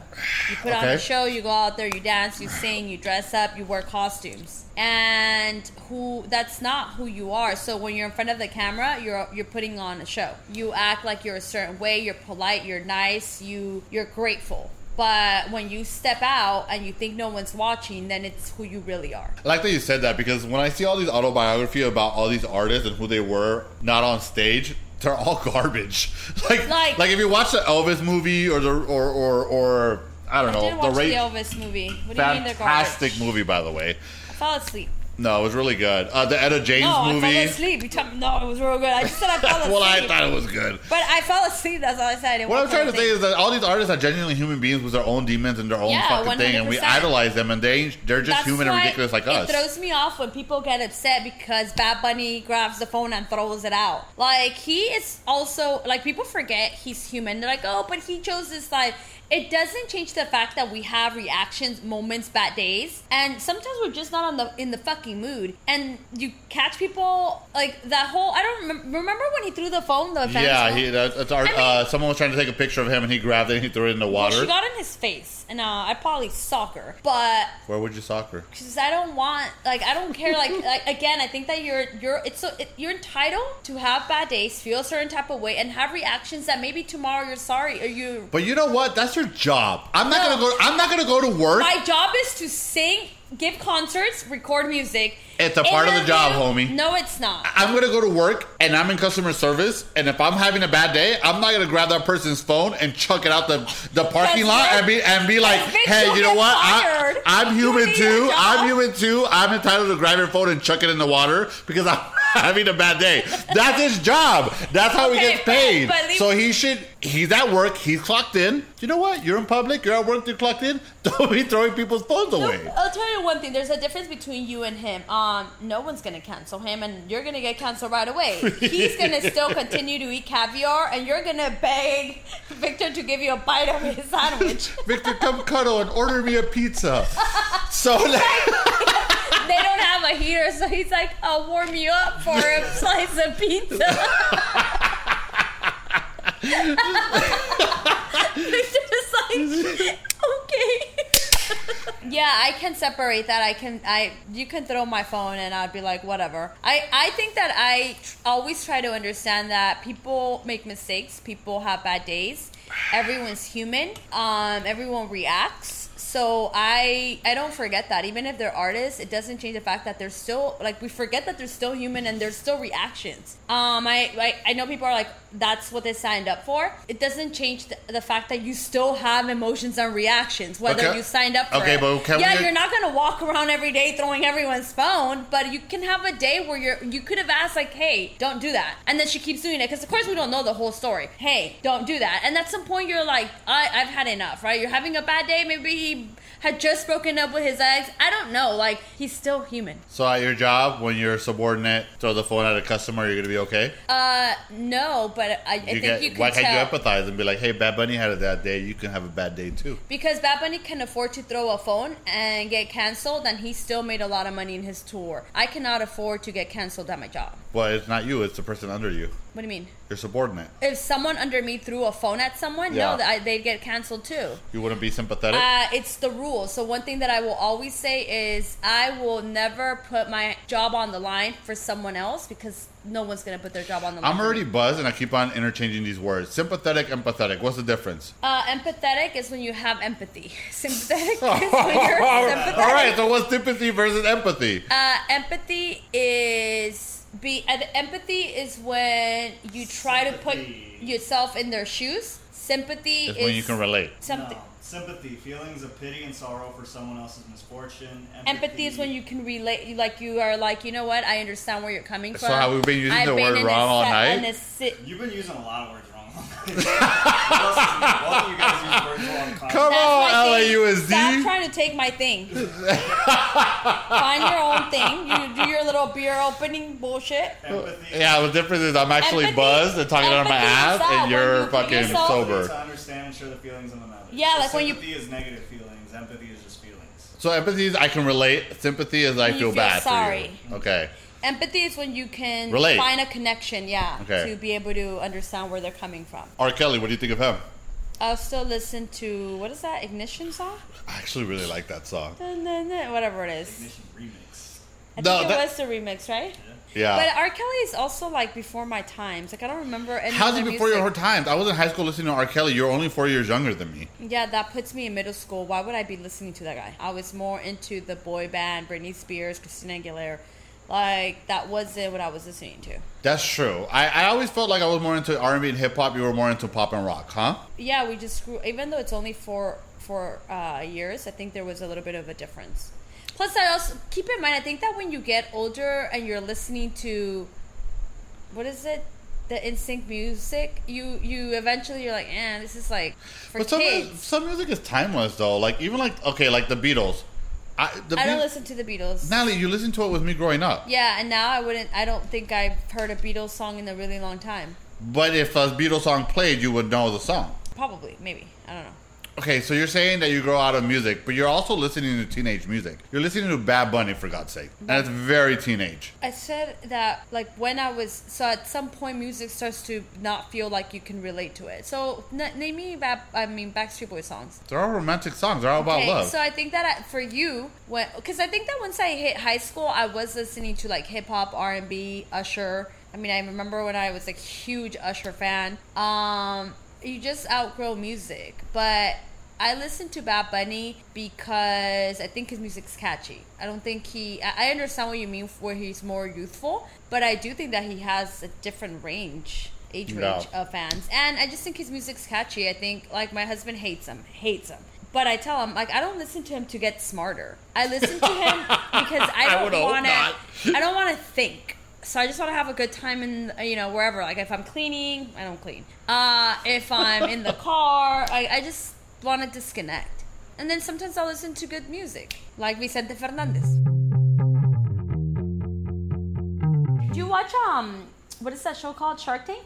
You put on Okay. a show, you go out there, you dance, you sing, you dress up, you wear costumes, and who—that's not who you are. So when you're in front of the camera, you're you're putting on a show. You act like you're a certain way. You're polite. You're nice. You you're grateful. But when you step out and you think no one's watching, then it's who you really are. I like that you said that because when I see all these autobiography about all these artists and who they were not on stage, they're all garbage. [LAUGHS] Like, like, Like- if you watch the Elvis movie or the or or, or I don't I know did watch the the Elvis movie. What do you mean they're fantastic garbage? movie by the way. I fell asleep. No, it was really good. Uh, the Etta James No, I movie. fell asleep. You tell me, no, it was real good. I just said I fell asleep. [LAUGHS] well, I thought it was good. But I fell asleep. That's all I said. I didn't What I'm trying to say is that all these artists are genuinely human beings with their own demons and their own Yeah, fucking thing, and we idolize them, and they they're just That's human and ridiculous like it us. throws me off when people get upset because Bad Bunny grabs the phone and throws it out. Like he is also like people forget he's human. They're like, oh, but he chose this side. It doesn't change the fact that we have reactions, moments, bad days, and sometimes we're just not on the in the fucking mood. And you catch people like that whole. I don't remember. Remember when he threw the phone? The fence yeah, phone? he, that, that's our, I mean- uh, someone was trying to take a picture of him, and he grabbed it and he threw it in the Well, water. she got in his face, and uh, I probably soccer, but Where would you soccer? because I don't want like I don't care like, like again I think that you're you're it's so it, you're entitled to have bad days feel a certain type of way and have reactions that maybe tomorrow you're sorry or you But you know what? That's your job. I'm not No. gonna go. I'm not gonna go to work. my job is to sing give concerts record music It's a part of the job, homie. no it's not I'm gonna go to work and I'm in customer service, and if I'm having a bad day, I'm not gonna grab that person's phone and chuck it out the, the [LAUGHS] parking lot and be and be like, Bitch, hey, you'll you know get what? I, fired. I'm You human need too. job. I'm human too. I'm entitled to grab your phone and chuck it in the water because I'm [LAUGHS] having a bad day. That's his job. That's how he Okay, gets paid. but- but leave- so he should. He's at work. He's clocked in. You know what? You're in public. You're at work. You're clocked in. [LAUGHS] Don't be throwing people's phones No, away. I'll tell you one thing. There's a difference between you and him. Um, no one's gonna cancel him, and you're gonna get canceled right away. [LAUGHS] He's gonna still continue to eat caviar, and you're gonna beg Victor to give you a bite of his sandwich. Victor, come cuddle and order me a pizza. So. They don't have a heater, so he's like, "I'll warm you up for a [LAUGHS] slice of pizza." [LAUGHS] Victor's like, "Okay." yeah, I can separate that. I can, I, you can throw my phone, and I'd be like, whatever. I, I think that I tr- always try to understand that people make mistakes. People have bad days. Everyone's human. Um, everyone reacts. So I I don't forget that even if they're artists, it doesn't change the fact that they're still like we forget that they're still human and there's still reactions. Um, I I, I know people are like that's what they signed up for. It doesn't change the, the fact that you still have emotions and reactions whether Okay. you signed up for Okay, it. but can yeah, we- you're not gonna walk around every day throwing everyone's phone, but you can have a day where you're you could have asked like, hey, don't do that, and then she keeps doing it because of course we don't know the whole story. Hey, don't do that, and at some point you're like, I, I've had enough, right? You're having a bad day. Maybe he had just broken up with his ex. I don't know. Like he's still human. So at your job, when you're subordinate, throw the phone at a customer, you're gonna be okay. Uh, no, but I, I think get, you can why can't you empathize and be like, "Hey, Bad Bunny had a bad day. You can have a bad day too." because Bad Bunny can afford to throw a phone and get canceled, and he still made a lot of money in his tour. I cannot afford to get canceled at my job. Well, it's not you; it's the person under you. What do you mean? You're subordinate. If someone under me threw a phone at someone, Yeah. no, I, they'd get canceled too. You wouldn't be sympathetic. Uh, it's the rule. So one thing that I will always say is I will never put my job on the line for someone else because no one's gonna put their job on the line. I'm already buzzed, and I keep on interchanging these words. Sympathetic, empathetic. What's the difference? Uh, empathetic is when you have empathy. [LAUGHS] Sympathetic [LAUGHS] is when you're sympathetic. right. So what's sympathy versus empathy? Uh, empathy is be uh, empathy is when you try to put yourself in their shoes. Sympathy It's is when you can relate. Something. No. Sympathy, feelings of pity and sorrow for someone else's misfortune. Empathy is when you can relate, like you are like, you know what? I understand where you're coming from. So from. have we been using I've the been word wrong all night. Si- You've been using a lot of words wrong. what else is new? Both of you guys use words wrong. constantly. Come That's on. LAUSD. Stop trying to take my thing. Find your own thing. You do your little beer opening bullshit. Empathy. Yeah, the difference is I'm actually Empathy- buzzed and talking out of my empathy ass, that and when you're you put fucking yourself- sober. To understand and share the feelings of another. Yeah, So like when you- sympathy is negative feelings. Empathy is just feelings. So empathy is I can relate. Sympathy is I You feel, feel bad sorry. for you. Okay. Empathy is when you can Relate. find a connection, yeah, Okay. to be able to understand where they're coming from. R. Kelly, what do you think of him? I'll still listen to what is that ignition song? I actually really like that song. Dun, dun, dun, Whatever it is. Ignition remix. I No, think it that- was the remix, right? Yeah. But R. Kelly is also like before my times. Like I don't remember any. How's of it the before music. your times? I was in high school listening to R. Kelly. You're only four years younger than me. Yeah, that puts me in middle school. Why would I be listening to that guy? I was more into the boy band, Britney Spears, Christina Aguilera. Like that wasn't what I was listening to. That's true. I, I always felt like I was more into R&B and hip hop. You were more into pop and rock, huh? Yeah, we just grew. Even though it's only four four uh, years, I think there was a little bit of a difference. Plus, I also keep in mind. I think that when you get older and you're listening to, what is it, the NSYNC music, you you eventually you're like, eh, this is like for But some kids. some music is timeless though. Like even like okay, like the Beatles. I, the I don't Beat- listen to the Beatles. Natalie, you listened to it with me growing up. Yeah, and now I wouldn't. I don't think I've heard a Beatles song in a really long time. But if a Beatles song played, you would know the song. Probably, maybe. I don't know. Okay, so you're saying that you grow out of music, but you're also listening to teenage music. You're listening to Bad Bunny for God's sake, and it's very teenage. I said that like when I was so at some point music starts to not feel like you can relate to it. So n- name me Bad, I mean Backstreet Boys songs. They're all romantic songs. They're all about Okay, love. so I think that I, for you, when because I think that once I hit high school, I was listening to like hip hop, R and B, Usher. I mean, I remember when I was a huge Usher fan. Um, you just outgrow music, but I listen to Bad Bunny because I think his music's catchy. I don't think he. I understand what you mean where he's more youthful, but I do think that he has a different range, age Yeah. range of fans, and I just think his music's catchy. I think like my husband hates him, hates him. But I tell him like I don't listen to him to get smarter. I listen to him [LAUGHS] because I I don't want to. I don't want to think. So I just want to have a good time in you know wherever. Like if I'm cleaning, I don't clean. Uh, if I'm in the [LAUGHS] car, I, I just want to disconnect. And then sometimes I'll listen to good music, like Vicente Fernandez. Do you watch um what is that show called Shark Tank?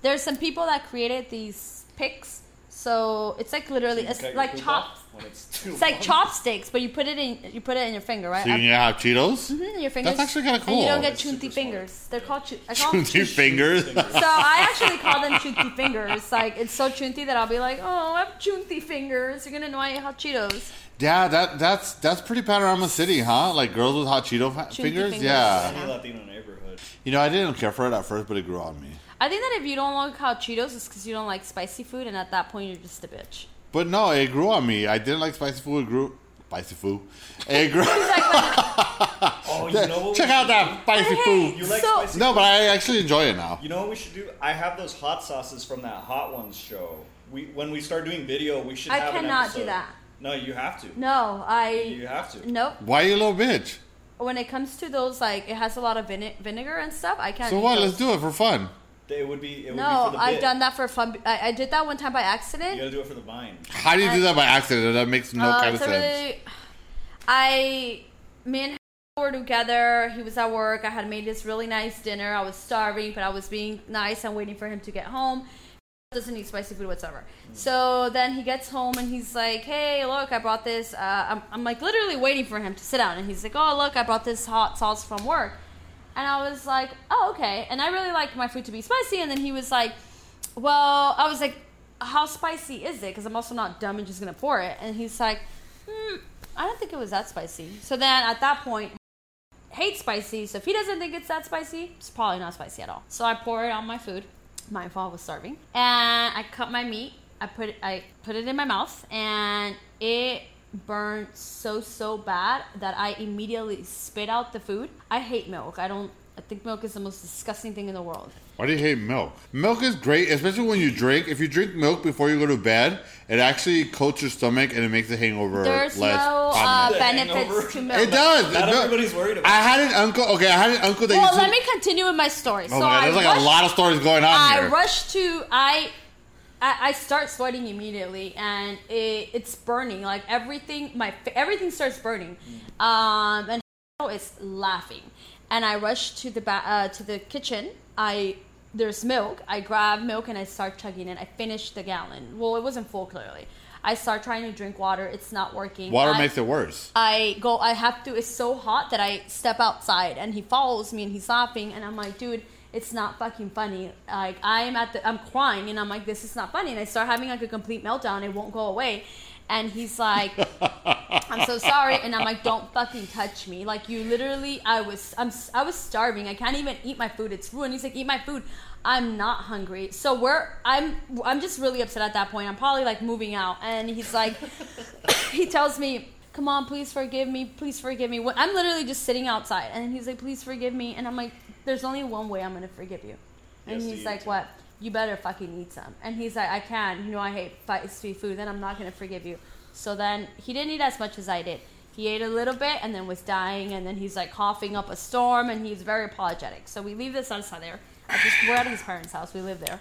There's some people that created these pics. So it's like literally it's like poop chop. it's [LAUGHS] It's like chopsticks, but you put it in you put it in your finger, right? so you can have Cheetos? Mhm, your fingers. That's actually kinda And you don't get chunty super fingers. They're called chu- I call them fingers. [LAUGHS] So I actually call them chunty fingers. Like it's so chunty that I'll be like, oh, I have chunty fingers. You're gonna know I eat hot Cheetos. Yeah, that that's that's pretty panorama city, huh? Like girls with hot Cheeto fingers. fingers. Yeah. Any Latino neighborhood. You know, I didn't care for it at first, but it grew on me. I think that if you don't like hot Cheetos, it's because you don't like spicy food, and at that point you're just a bitch. But no, it grew on me. I didn't like spicy food. It grew spicy food. It grew. [LAUGHS] Oh, you know what? Check out should that spicy Hey, food. You like So- spicy? No, but I actually enjoy it now. You know what we should do? I have those hot sauces from that Hot Ones show. We when we start doing video, we should. I have an cannot do that. No, you have to. No, I You have to. nope. Why you a little bitch? When it comes to those, like it has a lot of vine- vinegar and stuff. I can't. So eat what? those. Let's do it for fun. It would be. It would be No, for the I've bit. done that for fun. I, I did that one time by accident. You gotta do it for the vine. How do you do that by accident? That makes no Uh, kind of sense. really- I, me and him were together. He was at work. I had made this really nice dinner. I was starving, but I was being nice and waiting for him to get home. Doesn't eat spicy food whatsoever. So then he gets home and he's like, "Hey, look, I brought this." Uh, I'm, I'm like literally waiting for him to sit down, and he's like, "Oh, look, I brought this hot sauce from work." And I was like, "Oh, okay." And I really like my food to be spicy. And then he was like, "Well," I was like, "How spicy is it?" Because I'm also not dumb and just gonna pour it. And he's like, hmm, "I don't think it was that spicy." So then at that point, hate spicy. So if he doesn't think it's that spicy, it's probably not spicy at all. So I pour it on my food. My fault was starving, and I cut my meat. I put it, I put it in my mouth, and it burned so so bad that I immediately spit out the food. I hate milk. I don't. I think milk is the most disgusting thing in the world. Why do you hate milk? Milk is great, especially when you drink. If you drink milk before you go to bed, it actually coats your stomach and it makes the hangover There's less no uh. The benefits hangover. to milk. it does. Not It- everybody's worried about I had an uncle. Okay, I had an uncle that Well, used to. let me continue with my story. oh so my god, I there's like rushed- a lot of stories going on I here. rush to I, I I start sweating immediately and it, it's burning like everything my everything starts burning, um and is laughing, and I rush to the ba- uh, to the kitchen. I there's milk. I grab milk and I start chugging it. I finish the gallon. Well, it wasn't full clearly. I start trying to drink water. It's not working. Water I- makes it worse. I go, I have to, it's so hot that I step outside and he follows me and he's laughing and I'm like, dude, it's not fucking funny. Like, I'm at the, I'm crying and I'm like, this is not funny. And I start having like a complete meltdown. It won't go away. And he's like, [LAUGHS] I'm so sorry. And I'm like, don't fucking touch me. Like, you literally, I was, I'm, I was starving. I can't even eat my food. It's ruined. He's like, eat my food. I'm not hungry. So we're, I'm, I'm just really upset at that point. I'm probably like moving out. And he's like, [LAUGHS] he tells me, "Come on, please forgive me. Please forgive me." I'm literally just sitting outside, and he's like, "Please forgive me," and I'm like, "There's only one way I'm gonna forgive you," and Yes, he's like, it. "What? You better fucking eat some." And he's like, "I can. You know, I hate spicy food. Then I'm not gonna forgive you." So then he didn't eat as much as I did. He ate a little bit and then was dying, and then he's like coughing up a storm, and he's very apologetic. So we leave the salsa there. This, we're at his parents' house. We live there.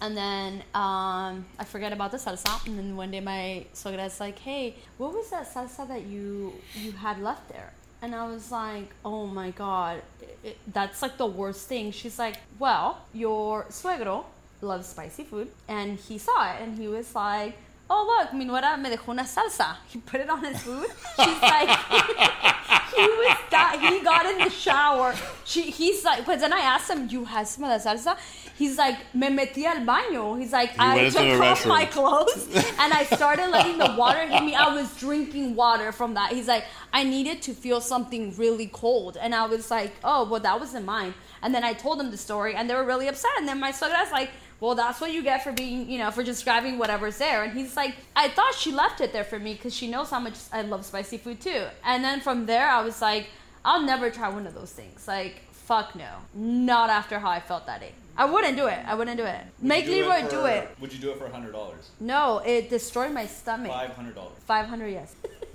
And then um, I forget about the salsa. And then one day my sogra's like, "Hey, what was that salsa that you you had left there?" And I was like, "Oh my god, it, it, that's like the worst thing." She's like, "Well, your suegro loves spicy food, and he saw it, and he was like." Oh look, mi nuera me dejó una salsa. [LAUGHS] He put it on his food. She's like, [LAUGHS] he was got, he got in the shower. She he's like, but then I asked him, "You had some of that salsa?" He's like, "Me metí al baño." He's like, I took off my clothes and I started letting the water hit me. I was drinking water from that. He's like, I needed to feel something really cold, and I was like, oh well, that wasn't mine. And then I told them the story, and they were really upset. And then my suegra's like. Well, that's what you get for being, you know, for just grabbing whatever's there. And he's like, I thought she left it there for me because she knows how much I love spicy food too. And then from there, I was like, I'll never try one of those things. Like, fuck no. Not after how I felt that day. I wouldn't do it. I wouldn't do it. Would Make you Leroy for- do it. Would you do it for hundred dollars? No, it destroyed my stomach. Five hundred dollars. 500, yes. [LAUGHS]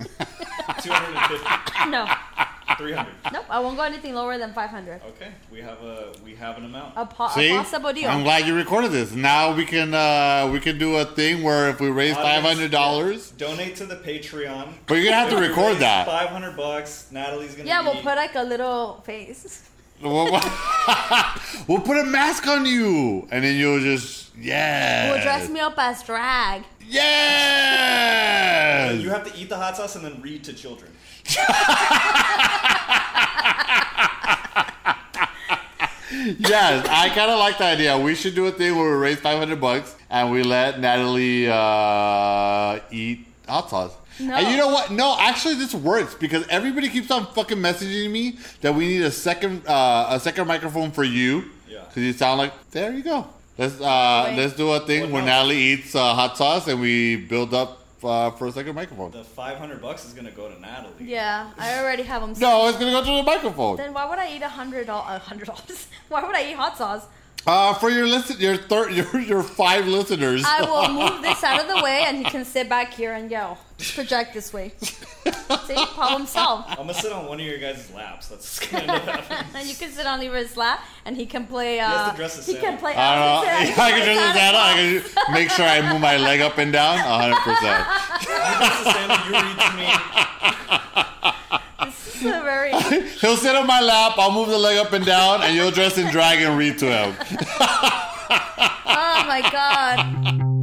Two hundred and fifty. [LAUGHS] no. Three hundred. Nope, I won't go anything lower than 500. Okay, we have a we have an amount. A, pa- See, a pasta bodillo. I'm glad you recorded this. Now we can uh, we can do a thing where if we raise five hundred dollars, Donate to the Patreon. but you're gonna have to record that. Five hundred bucks. Natalie's gonna. yeah, be, we'll put like a little face. [LAUGHS] we'll [LAUGHS] we'll put a mask on you, and then you'll just yeah. We'll dress me up as drag. Yeah. You have to eat the hot sauce and then read to children. [LAUGHS] yes, I kind of like the idea. We should do a thing where we raise 500 bucks and we let Natalie uh, eat hot sauce. No. And you know what? No, actually, this works because everybody keeps on fucking messaging me that we need a second uh, a second microphone for you. Yeah. Because you sound like there you go. Let's uh, let's do a thing What where else? Natalie eats uh, hot sauce and we build up uh, for a second microphone. The five hundred bucks is gonna go to Natalie. Yeah, I already have them. No, it's gonna go to the microphone. Then why would I eat a hundred dollars? A hundred dollars? [LAUGHS] Why would I eat hot sauce? Uh, for your listen, your third, [LAUGHS] your your five listeners. I will move [LAUGHS] this out of the way, and he can sit back here and yell. Just project this way. [LAUGHS] See, problem solved. I'm gonna sit on one of your guys' laps. That's [LAUGHS] what's gonna end up happening. And you can sit on Leroy's lap, and he can play. Uh, has to dress as he Santa. can play. I don't know. [LAUGHS] I I can dress as Santa. I can make sure I move my leg up and down. hundred percent. This is Santa, you read to me. This is a very. He'll sit on my lap. I'll move the leg up and down, and you'll dress in drag and read to him. Oh my god.